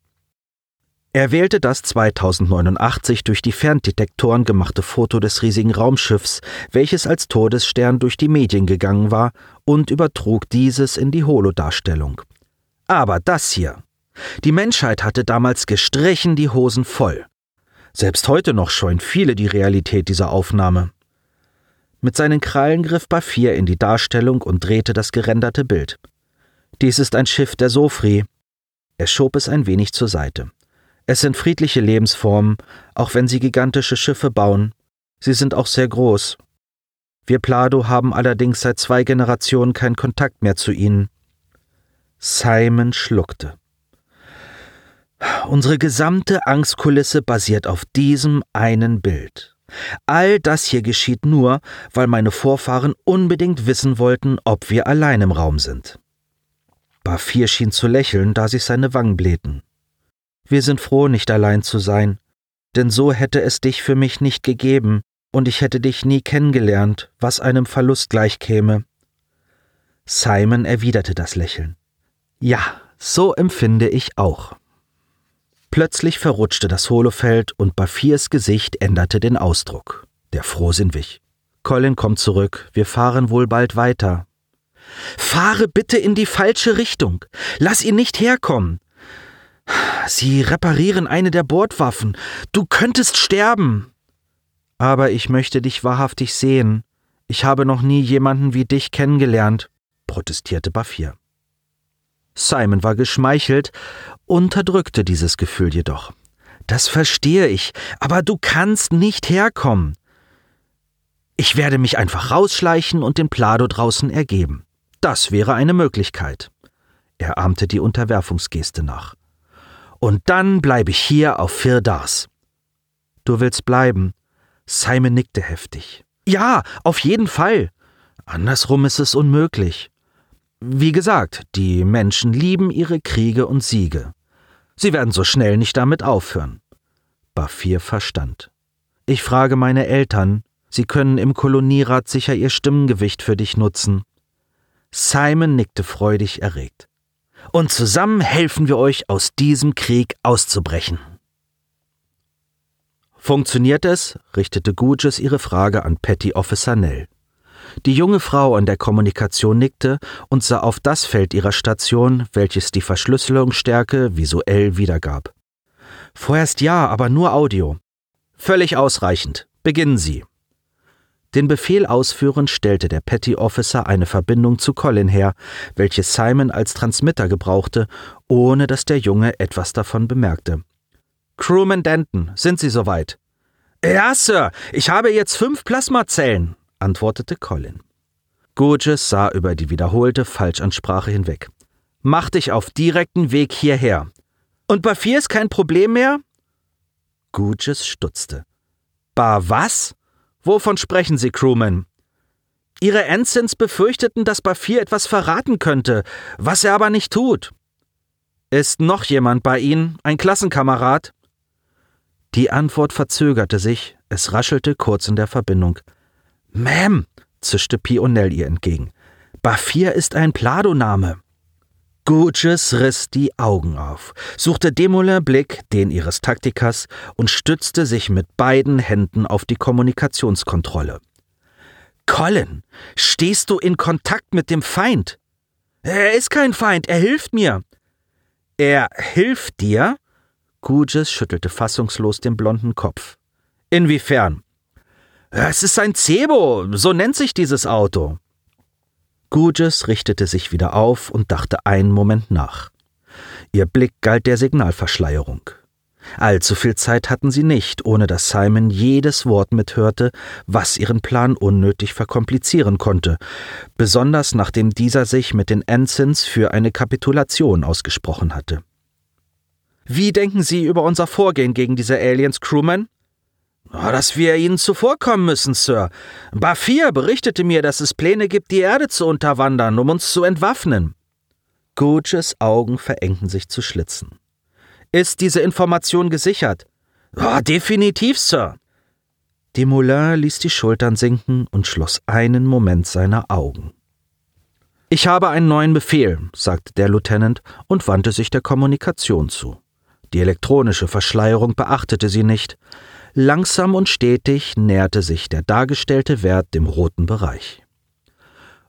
Er wählte das 2089 durch die Ferndetektoren gemachte Foto des riesigen Raumschiffs, welches als Todesstern durch die Medien gegangen war, und übertrug dieses in die Holodarstellung. Aber das hier. Die Menschheit hatte damals gestrichen die Hosen voll. Selbst heute noch scheuen viele die Realität dieser Aufnahme. Mit seinen Krallen griff Bafir in die Darstellung und drehte das gerenderte Bild. Dies ist ein Schiff der Sofri. Er schob es ein wenig zur Seite. Es sind friedliche Lebensformen, auch wenn sie gigantische Schiffe bauen. Sie sind auch sehr groß. Wir Plado haben allerdings seit zwei Generationen keinen Kontakt mehr zu ihnen. Simon schluckte. Unsere gesamte Angstkulisse basiert auf diesem einen Bild. All das hier geschieht nur, weil meine Vorfahren unbedingt wissen wollten, ob wir allein im Raum sind. Bafir schien zu lächeln, da sich seine Wangen blähten. Wir sind froh, nicht allein zu sein, denn so hätte es dich für mich nicht gegeben, und ich hätte dich nie kennengelernt, was einem Verlust gleichkäme. Simon erwiderte das Lächeln. Ja, so empfinde ich auch. Plötzlich verrutschte das Holofeld und Bafirs Gesicht änderte den Ausdruck. Der Frohsinn wich. Colin kommt zurück, wir fahren wohl bald weiter. Fahre bitte in die falsche Richtung. Lass ihn nicht herkommen. Sie reparieren eine der Bordwaffen. Du könntest sterben. Aber ich möchte dich wahrhaftig sehen. Ich habe noch nie jemanden wie dich kennengelernt, protestierte Bafir. Simon war geschmeichelt, unterdrückte dieses Gefühl jedoch. Das verstehe ich, aber du kannst nicht herkommen. Ich werde mich einfach rausschleichen und den Plado draußen ergeben. Das wäre eine Möglichkeit. Er ahmte die Unterwerfungsgeste nach. Und dann bleibe ich hier auf Firdars. Du willst bleiben? Simon nickte heftig. Ja, auf jeden Fall. Andersrum ist es unmöglich. Wie gesagt, die Menschen lieben ihre Kriege und Siege. Sie werden so schnell nicht damit aufhören. Bafir verstand. Ich frage meine Eltern, sie können im Kolonierat sicher ihr Stimmengewicht für dich nutzen. Simon nickte freudig erregt und zusammen helfen wir euch, aus diesem Krieg auszubrechen. Funktioniert es? richtete Gurgis ihre Frage an Petty Officer Nell. Die junge Frau an der Kommunikation nickte und sah auf das Feld ihrer Station, welches die Verschlüsselungsstärke visuell wiedergab. Vorerst ja, aber nur Audio. Völlig ausreichend. Beginnen Sie. Den Befehl ausführend stellte der Petty Officer eine Verbindung zu Colin her, welche Simon als Transmitter gebrauchte, ohne dass der Junge etwas davon bemerkte. Crewman Denton, sind Sie soweit? Ja, Sir, ich habe jetzt fünf Plasmazellen, antwortete Colin. Gurgis sah über die wiederholte Falschansprache hinweg. Mach dich auf direkten Weg hierher. Und bei vier ist kein Problem mehr? Gurgis stutzte. Bar was? Wovon sprechen Sie, Crewman? Ihre Ensigns befürchteten, dass Bafir etwas verraten könnte, was er aber nicht tut. Ist noch jemand bei Ihnen, ein Klassenkamerad? Die Antwort verzögerte sich, es raschelte kurz in der Verbindung. Ma'am, zischte Pionell ihr entgegen. Bafir ist ein Pladoname. Gurges riss die Augen auf, suchte Demoulin Blick, den ihres Taktikers, und stützte sich mit beiden Händen auf die Kommunikationskontrolle. Colin, stehst du in Kontakt mit dem Feind? Er ist kein Feind, er hilft mir. Er hilft dir? Gurges schüttelte fassungslos den blonden Kopf. Inwiefern? Es ist ein Cebo, so nennt sich dieses Auto. Gurgis richtete sich wieder auf und dachte einen Moment nach. Ihr Blick galt der Signalverschleierung. Allzu viel Zeit hatten sie nicht, ohne dass Simon jedes Wort mithörte, was ihren Plan unnötig verkomplizieren konnte, besonders nachdem dieser sich mit den Ensigns für eine Kapitulation ausgesprochen hatte. Wie denken Sie über unser Vorgehen gegen diese Aliens, Crewman? Dass wir ihnen zuvorkommen müssen, Sir. Bafir berichtete mir, dass es Pläne gibt, die Erde zu unterwandern, um uns zu entwaffnen. Googes Augen verengten sich zu Schlitzen. Ist diese Information gesichert? Oh, definitiv, Sir. Desmoulins ließ die Schultern sinken und schloss einen Moment seine Augen. Ich habe einen neuen Befehl, sagte der Lieutenant und wandte sich der Kommunikation zu. Die elektronische Verschleierung beachtete sie nicht. Langsam und stetig näherte sich der dargestellte Wert dem roten Bereich.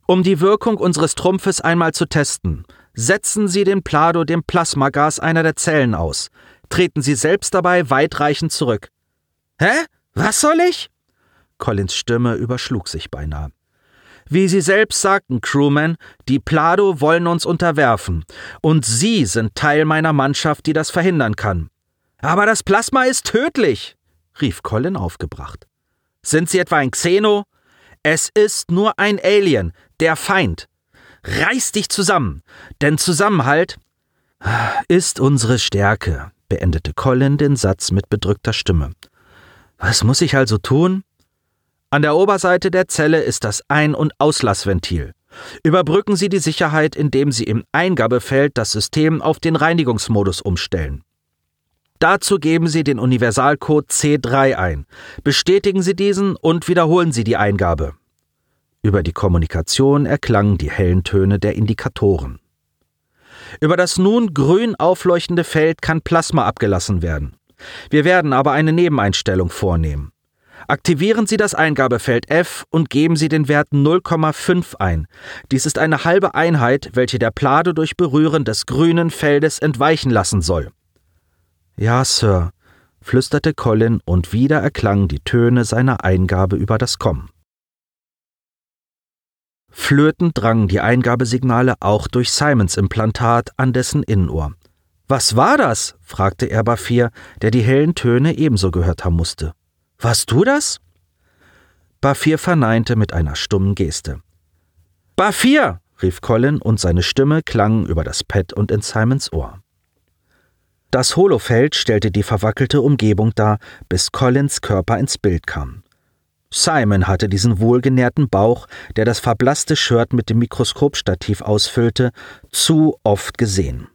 Um die Wirkung unseres Trumpfes einmal zu testen, setzen Sie den Plado dem Plasmagas einer der Zellen aus. Treten Sie selbst dabei weitreichend zurück. Hä? Was soll ich? Collins Stimme überschlug sich beinahe. Wie Sie selbst sagten, Crewman, die Plado wollen uns unterwerfen, und Sie sind Teil meiner Mannschaft, die das verhindern kann. Aber das Plasma ist tödlich, rief Colin aufgebracht. Sind Sie etwa ein Xeno? Es ist nur ein Alien, der Feind. Reiß dich zusammen, denn Zusammenhalt ist unsere Stärke, beendete Colin den Satz mit bedrückter Stimme. Was muss ich also tun? An der Oberseite der Zelle ist das Ein- und Auslassventil. Überbrücken Sie die Sicherheit, indem Sie im Eingabefeld das System auf den Reinigungsmodus umstellen. Dazu geben Sie den Universalcode C3 ein. Bestätigen Sie diesen und wiederholen Sie die Eingabe. Über die Kommunikation erklangen die hellen Töne der Indikatoren. Über das nun grün aufleuchtende Feld kann Plasma abgelassen werden. Wir werden aber eine Nebeneinstellung vornehmen. Aktivieren Sie das Eingabefeld F und geben Sie den Wert 0,5 ein. Dies ist eine halbe Einheit, welche der Plade durch Berühren des grünen Feldes entweichen lassen soll. Ja, Sir, flüsterte Colin, und wieder erklangen die Töne seiner Eingabe über das Kommen. Flötend drangen die Eingabesignale auch durch Simons Implantat an dessen Innenohr. Was war das? fragte er Bafir, der die hellen Töne ebenso gehört haben musste. Warst du das? Bafir verneinte mit einer stummen Geste. Bafir! rief Colin und seine Stimme klang über das Pad und in Simons Ohr. Das Holofeld stellte die verwackelte Umgebung dar, bis Collins Körper ins Bild kam. Simon hatte diesen wohlgenährten Bauch, der das verblasste Shirt mit dem Mikroskopstativ ausfüllte, zu oft gesehen.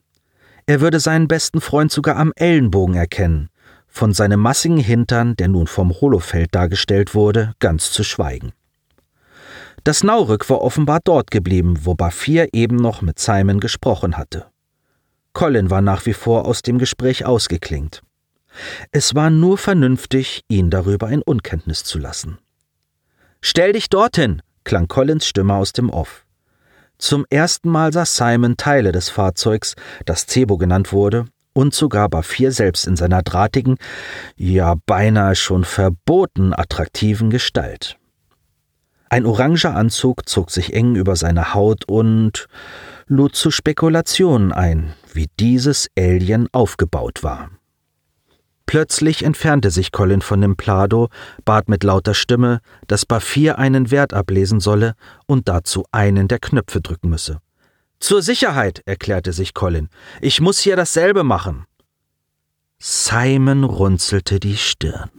Er würde seinen besten Freund sogar am Ellenbogen erkennen, von seinem massigen Hintern, der nun vom Holofeld dargestellt wurde, ganz zu schweigen. Das Naurück war offenbar dort geblieben, wo Bafir eben noch mit Simon gesprochen hatte. Colin war nach wie vor aus dem Gespräch ausgeklingt. Es war nur vernünftig, ihn darüber in Unkenntnis zu lassen. Stell dich dorthin, klang Collins Stimme aus dem Off. Zum ersten Mal sah Simon Teile des Fahrzeugs, das Cebo genannt wurde, und sogar Bafir selbst in seiner drahtigen, ja beinahe schon verboten attraktiven Gestalt. Ein oranger Anzug zog sich eng über seine Haut und lud zu Spekulationen ein, wie dieses Alien aufgebaut war. Plötzlich entfernte sich Colin von dem Plado, bat mit lauter Stimme, dass Bafir einen Wert ablesen solle und dazu einen der Knöpfe drücken müsse. Zur Sicherheit, erklärte sich Colin. Ich muss hier dasselbe machen. Simon runzelte die Stirn.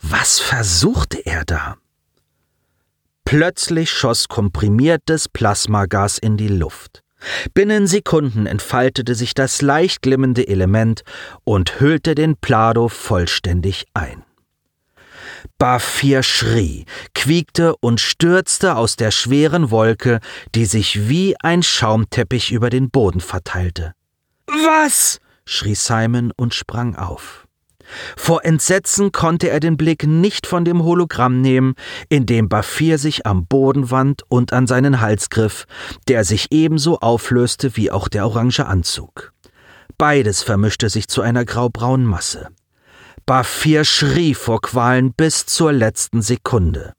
Was versuchte er da? Plötzlich schoss komprimiertes Plasmagas in die Luft. Binnen Sekunden entfaltete sich das leicht glimmende Element und hüllte den Plado vollständig ein. Bafir schrie, quiekte und stürzte aus der schweren Wolke, die sich wie ein Schaumteppich über den Boden verteilte. Was? schrie Simon und sprang auf. Vor Entsetzen konnte er den Blick nicht von dem Hologramm nehmen, in dem Bafir sich am Boden wand und an seinen Hals griff, der sich ebenso auflöste wie auch der orange Anzug. Beides vermischte sich zu einer graubraunen Masse. Bafir schrie vor Qualen bis zur letzten Sekunde.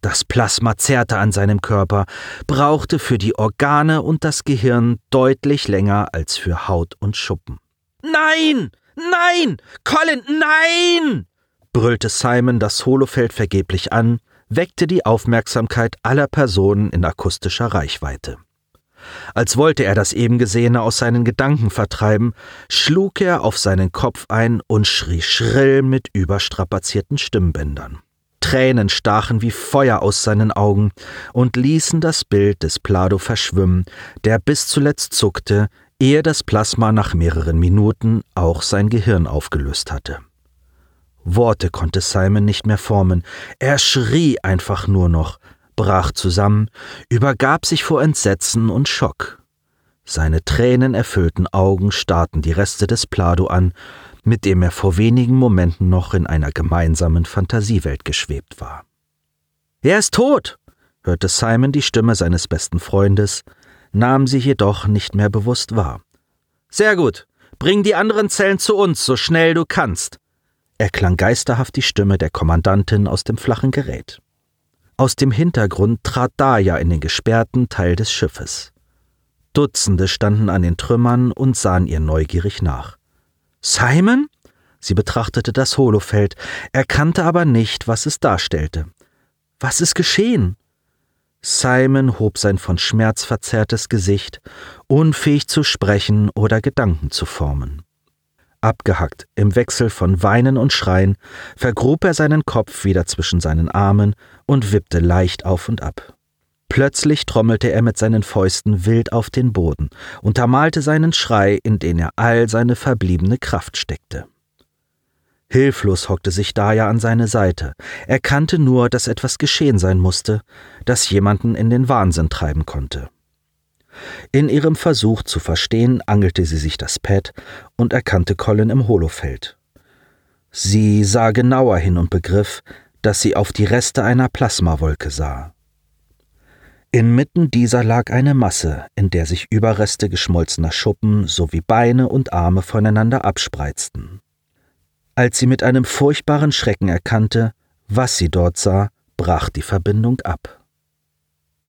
Das Plasma zerrte an seinem Körper, brauchte für die Organe und das Gehirn deutlich länger als für Haut und Schuppen. Nein! Nein! Colin, nein! brüllte Simon das Holofeld vergeblich an, weckte die Aufmerksamkeit aller Personen in akustischer Reichweite. Als wollte er das eben Gesehene aus seinen Gedanken vertreiben, schlug er auf seinen Kopf ein und schrie schrill mit überstrapazierten Stimmbändern. Tränen stachen wie Feuer aus seinen Augen und ließen das Bild des Plado verschwimmen, der bis zuletzt zuckte, ehe das Plasma nach mehreren Minuten auch sein Gehirn aufgelöst hatte. Worte konnte Simon nicht mehr formen, er schrie einfach nur noch, brach zusammen, übergab sich vor Entsetzen und Schock. Seine tränenerfüllten Augen starrten die Reste des Plado an, mit dem er vor wenigen Momenten noch in einer gemeinsamen Fantasiewelt geschwebt war. Er ist tot, hörte Simon die Stimme seines besten Freundes, nahm sie jedoch nicht mehr bewusst wahr. Sehr gut, bring die anderen Zellen zu uns, so schnell du kannst, erklang geisterhaft die Stimme der Kommandantin aus dem flachen Gerät. Aus dem Hintergrund trat Daya in den gesperrten Teil des Schiffes. Dutzende standen an den Trümmern und sahen ihr neugierig nach. Simon? Sie betrachtete das Holofeld, erkannte aber nicht, was es darstellte. Was ist geschehen? Simon hob sein von Schmerz verzerrtes Gesicht, unfähig zu sprechen oder Gedanken zu formen. Abgehackt im Wechsel von Weinen und Schreien, vergrub er seinen Kopf wieder zwischen seinen Armen und wippte leicht auf und ab. Plötzlich trommelte er mit seinen Fäusten wild auf den Boden, untermalte seinen Schrei, in den er all seine verbliebene Kraft steckte. Hilflos hockte sich Daya an seine Seite. Er kannte nur, dass etwas geschehen sein musste, das jemanden in den Wahnsinn treiben konnte. In ihrem Versuch zu verstehen, angelte sie sich das Pad und erkannte Colin im Holofeld. Sie sah genauer hin und begriff, dass sie auf die Reste einer Plasmawolke sah. Inmitten dieser lag eine Masse, in der sich Überreste geschmolzener Schuppen sowie Beine und Arme voneinander abspreizten. Als sie mit einem furchtbaren Schrecken erkannte, was sie dort sah, brach die Verbindung ab.